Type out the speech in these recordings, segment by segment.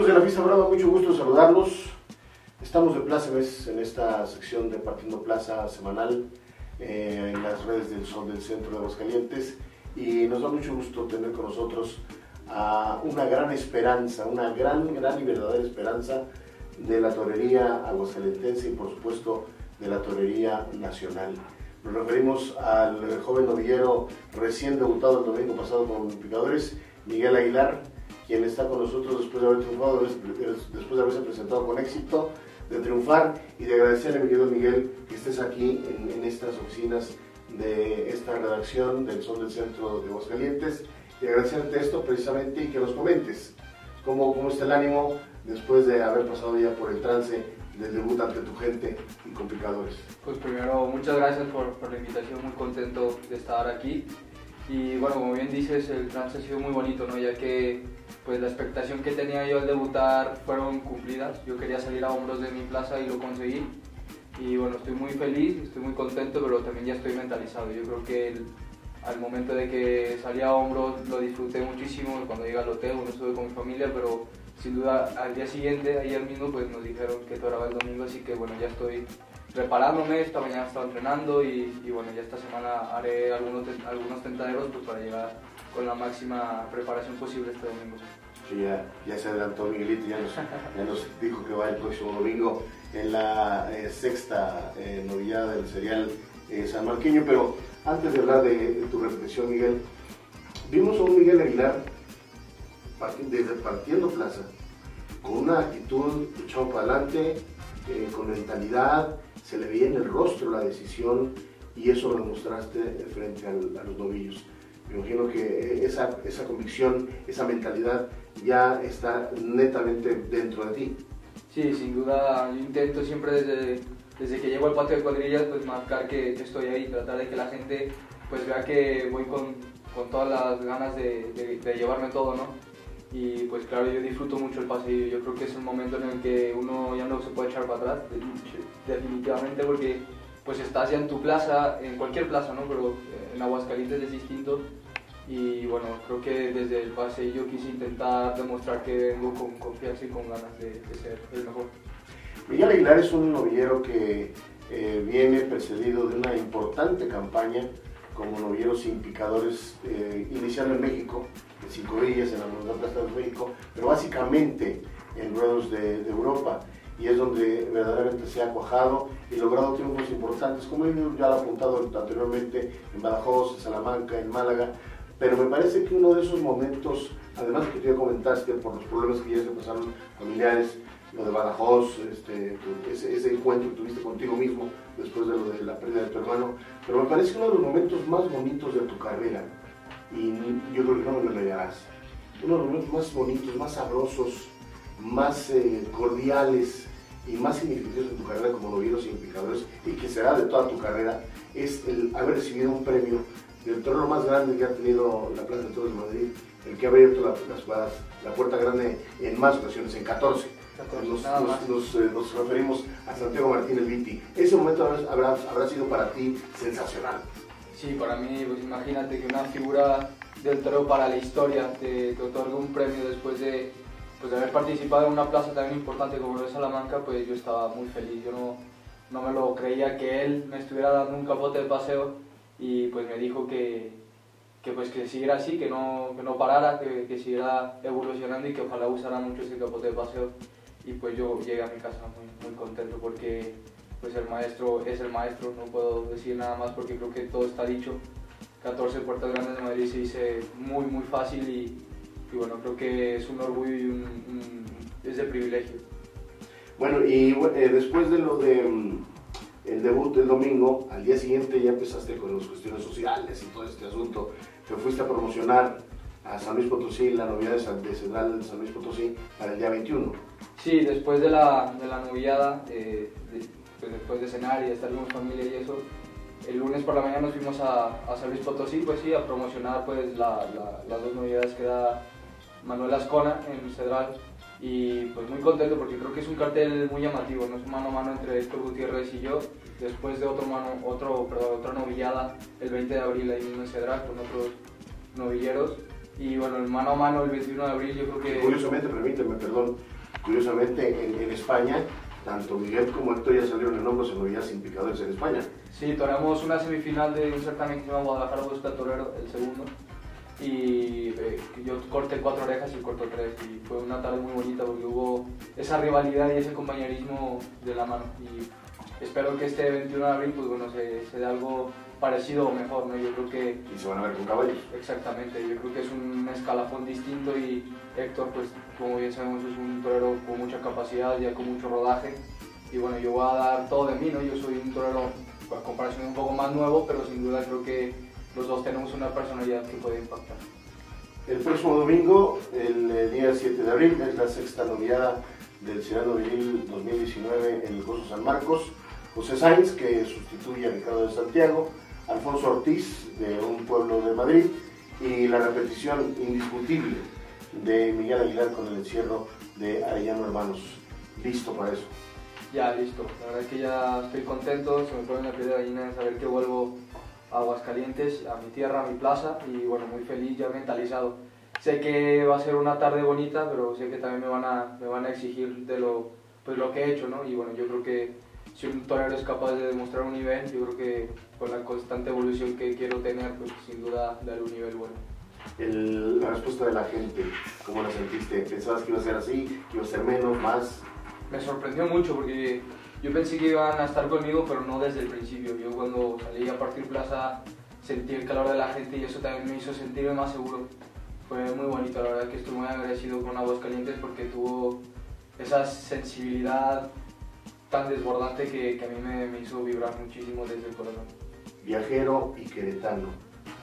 Amigos de la Fiesta Brava, mucho gusto saludarlos. Estamos de Vez en esta sección de Partiendo Plaza semanal eh, en las redes del Sol del Centro de Aguascalientes y nos da mucho gusto tener con nosotros a una gran esperanza, una gran, gran y verdadera esperanza de la torería aguascalentense y por supuesto de la torería nacional. Nos referimos al joven novillero recién debutado el domingo pasado con Picadores, Miguel Aguilar, quien está con nosotros después de haber triunfado, después de haberse presentado con éxito, de triunfar y de agradecerle, mi querido Miguel, que estés aquí en, estas oficinas de esta redacción del Sol del Centro de Aguascalientes y agradecerte esto precisamente y que nos comentes cómo, cómo está el ánimo después de haber pasado ya por el trance del debut ante tu gente y complicadores. Pues primero, muchas gracias por, por la invitación, muy contento de estar aquí. Y bueno, como bien dices, el trance ha sido muy bonito, ¿no? Ya que pues la expectación que tenía yo al debutar fueron cumplidas. Yo quería salir a hombros de mi plaza y lo conseguí. Y bueno, estoy muy feliz, estoy muy contento, pero también ya estoy mentalizado. Yo creo que al momento de que salí a hombros lo disfruté muchísimo cuando llegué al hotel, bueno, estuve con mi familia, pero sin duda al día siguiente, ayer mismo, pues nos dijeron que era el domingo, así que bueno, ya estoy preparándome, esta mañana estaba entrenando y, bueno, ya esta semana haré algunos, algunos tentaderos pues, para llegar con la máxima preparación posible este domingo. Sí, ya, se adelantó Miguelito, ya nos, dijo que va el próximo domingo en la eh, sexta eh, novillada del serial eh, San Marqueño, pero antes de hablar de, tu repetición, Miguel, vimos a un Miguel Aguilar desde partiendo plaza, con una actitud echado para adelante, con mentalidad, se le veía en el rostro la decisión y eso lo mostraste frente a los novillos. Me imagino que esa, esa convicción, esa mentalidad ya está netamente dentro de ti. Sí, sin duda, yo intento siempre desde, desde que llego al patio de cuadrillas pues marcar que, estoy ahí, tratar de que la gente pues vea que voy con, con todas las ganas de, de, llevarme todo, ¿no? Y pues claro, yo disfruto mucho el paseo, yo creo que es un momento en el que uno ya no se puede echar para atrás, definitivamente, porque pues estás ya en tu plaza, en cualquier plaza, ¿no? Pero en Aguascalientes es distinto y bueno, creo que desde el pase yo quise intentar demostrar que vengo con confianza y con ganas de, ser el mejor. Miguel Aguilar es un novillero que eh, viene precedido de una importante campaña como novillero sin picadores, eh, iniciando en México, Cinco Villas, en la Universidad Plaza de México, pero básicamente en ruedos de, Europa. Y es donde verdaderamente se ha cuajado y logrado triunfos importantes, como ya lo ha apuntado anteriormente en Badajoz, en Salamanca, en Málaga, pero me parece que uno de esos momentos, además que tú ya comentaste por los problemas que ya se pasaron familiares, lo de Badajoz, este, ese, encuentro que tuviste contigo mismo después de lo de la pérdida de tu hermano, pero me parece uno de los momentos más bonitos de tu carrera, y yo creo que no me lo negarás, uno de los momentos más bonitos, más sabrosos, más eh, cordiales y más significativos de tu carrera como novieros y implicadores, y que será de toda tu carrera, es el haber recibido un premio el torneo más grande que ha tenido la Plaza de Toros de Madrid, el que ha abierto las, la puerta grande en más ocasiones, en 14. nos, eh, nos, referimos a Santiago Martínez Viti. Ese momento habrá, habrá sido para ti sensacional. Sí, para mí, pues imagínate que una figura del toro para la historia te, te un premio después de, pues, haber participado en una plaza tan importante como lo de Salamanca, pues yo estaba muy feliz. Yo no, no me lo creía que él me estuviera dando un capote de paseo y pues me dijo que, que pues que siguiera así, que no, que no parara, que, que, siguiera evolucionando y que ojalá usara mucho ese capote de paseo. Y pues yo llegué a mi casa muy, muy contento porque pues el maestro es el maestro, no puedo decir nada más porque creo que todo está dicho. 14 puertas grandes de Madrid se dice muy muy fácil y, y bueno, creo que es un orgullo y un, es de privilegio. Bueno, y eh, después de lo de mm, el debut del domingo, al día siguiente ya empezaste con las cuestiones sociales y todo este asunto. Te fuiste a promocionar a San Luis Potosí, la novedad de, San, de Central de San Luis Potosí, para el día 21. Sí, después de la, de la noviada, eh, pues después de cenar y de estar con familia y eso, el lunes por la mañana nos fuimos a, a San Luis Potosí, pues sí, a promocionar pues las dos novedades que da Manuel Ascona en Cedral. Y pues muy contento porque creo que es un cartel muy llamativo, no es mano a mano entre Héctor Gutiérrez y yo, después de otro mano, otro, perdón, otra novillada el 20 de abril ahí mismo en Cedral con otros novilleros. Y bueno, el mano a mano el 21 de abril yo creo que... Curiosamente, permíteme, perdón, curiosamente en, en España tanto Miguel como Héctor ya salieron en hombros en novillas sin picadores en España. Sí, toreamos una semifinal de un certamen que se llama Guadalajara Busca Torero, el segundo. Y eh, yo corté cuatro orejas y corto tres. Y fue una tarde muy bonita porque hubo esa rivalidad y ese compañerismo de la mano. Y espero que este 21 de abril pues, bueno, se, se dé algo parecido o mejor, ¿no? Yo creo que... Y se van a ver con caballos. Exactamente, yo creo que es un escalafón distinto y Héctor, pues como bien sabemos, es un torero con mucha capacidad, ya con mucho rodaje. Y bueno, yo voy a dar todo de mí, ¿no? Yo soy un torero, a comparación un poco más nuevo, pero sin duda creo que los dos tenemos una personalidad que puede impactar. El próximo domingo, el eh, día 7 de abril, es la sexta noviada del Cirano Viril 2019 en el Gozo San Marcos. José Sainz, que sustituye a Ricardo de Santiago, Alfonso Ortiz, de un pueblo de Madrid, y la repetición indiscutible de Miguel Aguilar con el encierro de Arellano Hermanos. ¿Listo para eso? Ya, listo. La verdad es que ya estoy contento, se me pone la piel de gallina de saber que vuelvo a Aguascalientes, a mi tierra, a mi plaza, y bueno, muy feliz, ya mentalizado. Sé que va a ser una tarde bonita, pero sé que también me van a, me van a exigir de lo, pues, lo que he hecho, ¿no? Y bueno, yo creo que si un torero es capaz de demostrar un nivel, yo creo que con la constante evolución que quiero tener, pues sin duda daré un nivel bueno. El, la respuesta de la gente, ¿cómo la sentiste? ¿Pensabas que iba a ser así? ¿Que iba a ser menos, más? Me sorprendió mucho porque yo pensé que iban a estar conmigo, pero no desde el principio. Yo cuando salí a partir plaza sentí el calor de la gente y eso también me hizo sentirme más seguro. Fue muy bonito, la verdad que estoy muy agradecido con Aguascalientes porque tuvo esa sensibilidad, tan desbordante que, que a mí me, me, hizo vibrar muchísimo desde el corazón. Viajero y queretano,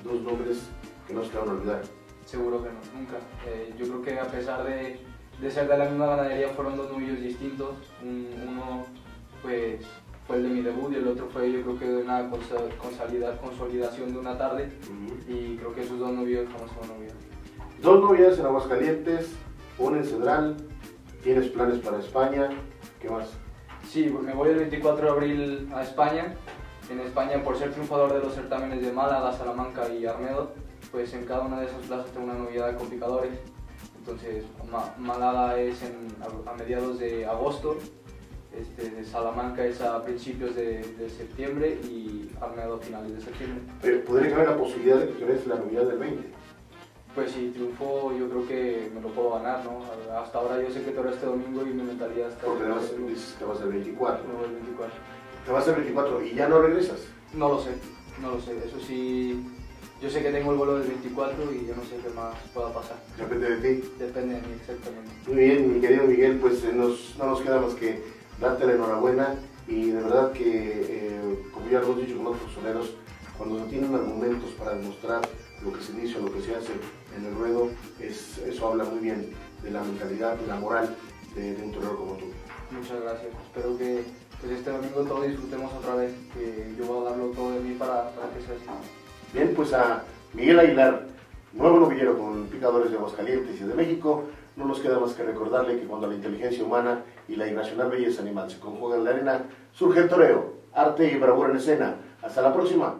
dos nombres que no se van a olvidar. Seguro que no, nunca. Eh, yo creo que a pesar de, de, ser de la misma ganadería fueron dos novillos distintos. Un, uno pues fue el de mi debut y el otro fue yo creo que de una consolidación de una tarde uh -huh. y creo que esos dos novillos jamás a olvidar. Dos novias en Aguascalientes, una en Cedral, tienes planes para España, ¿qué más? Sí, me voy el 24 de abril a España. En España, por ser triunfador de los certámenes de Málaga, Salamanca y Armedo, pues en cada una de esas plazas tengo una novedad con picadores. Entonces, Málaga es a, mediados de agosto, este, Salamanca es a principios de, de, septiembre y Armedo a finales de septiembre. Pero podría caber la posibilidad de que tú eres la novedad del 20. Pues si triunfo, yo creo que me lo puedo ganar, ¿no? Hasta ahora yo sé que todo este domingo y mi mentalidad está... Porque te vas, te vas el 24. Me voy el 24. Te vas el 24 y ya no regresas. No lo sé, no lo sé. Eso sí, yo sé que tengo el vuelo del 24 y yo no sé qué más pueda pasar. Depende de ti. Depende de mí, exactamente. Muy bien, mi querido Miguel, pues eh, nos, no nos queda más que darte la enhorabuena y de verdad que, eh, como ya lo hemos dicho con otros soneros, cuando se tienen argumentos para demostrar lo que se dice o lo que se hace en el ruedo, es, eso habla muy bien de la mentalidad, de la moral de, de un torero como tú. Muchas gracias. Espero que pues, este domingo todos disfrutemos otra vez, que yo voy a darlo todo de mí para, para que sea así. Bien, pues a Miguel Aguilar, nuevo novillero con picadores de Aguascalientes y de México, no nos queda más que recordarle que cuando la inteligencia humana y la irracional belleza animal se conjugan en la arena, surge el toreo, arte y bravura en escena. Hasta la próxima.